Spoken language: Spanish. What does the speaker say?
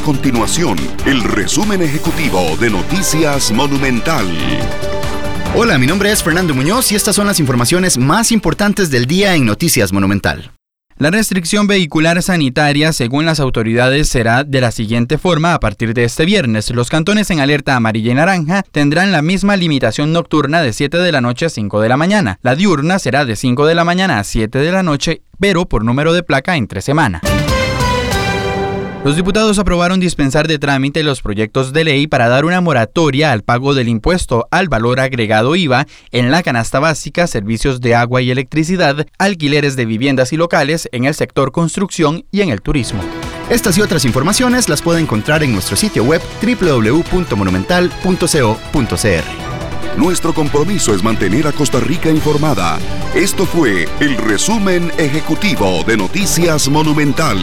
continuación el resumen ejecutivo de Noticias Monumental. Hola, mi nombre es Fernando Muñoz y estas son las informaciones más importantes del día en Noticias Monumental. La restricción vehicular sanitaria, según las autoridades, será de la siguiente forma a partir de este viernes. Los cantones en alerta amarilla y naranja tendrán la misma limitación nocturna de 7 de la noche a 5 de la mañana. La diurna será de 5 de la mañana a 7 de la noche, pero por número de placa entre semana. Los diputados aprobaron dispensar de trámite los proyectos de ley para dar una moratoria al pago del impuesto al valor agregado IVA en la canasta básica, servicios de agua y electricidad, alquileres de viviendas y locales en el sector construcción y en el turismo. Estas y otras informaciones las puede encontrar en nuestro sitio web www.monumental.co.cr. Nuestro compromiso es mantener a Costa Rica informada. Esto fue el resumen ejecutivo de Noticias Monumental.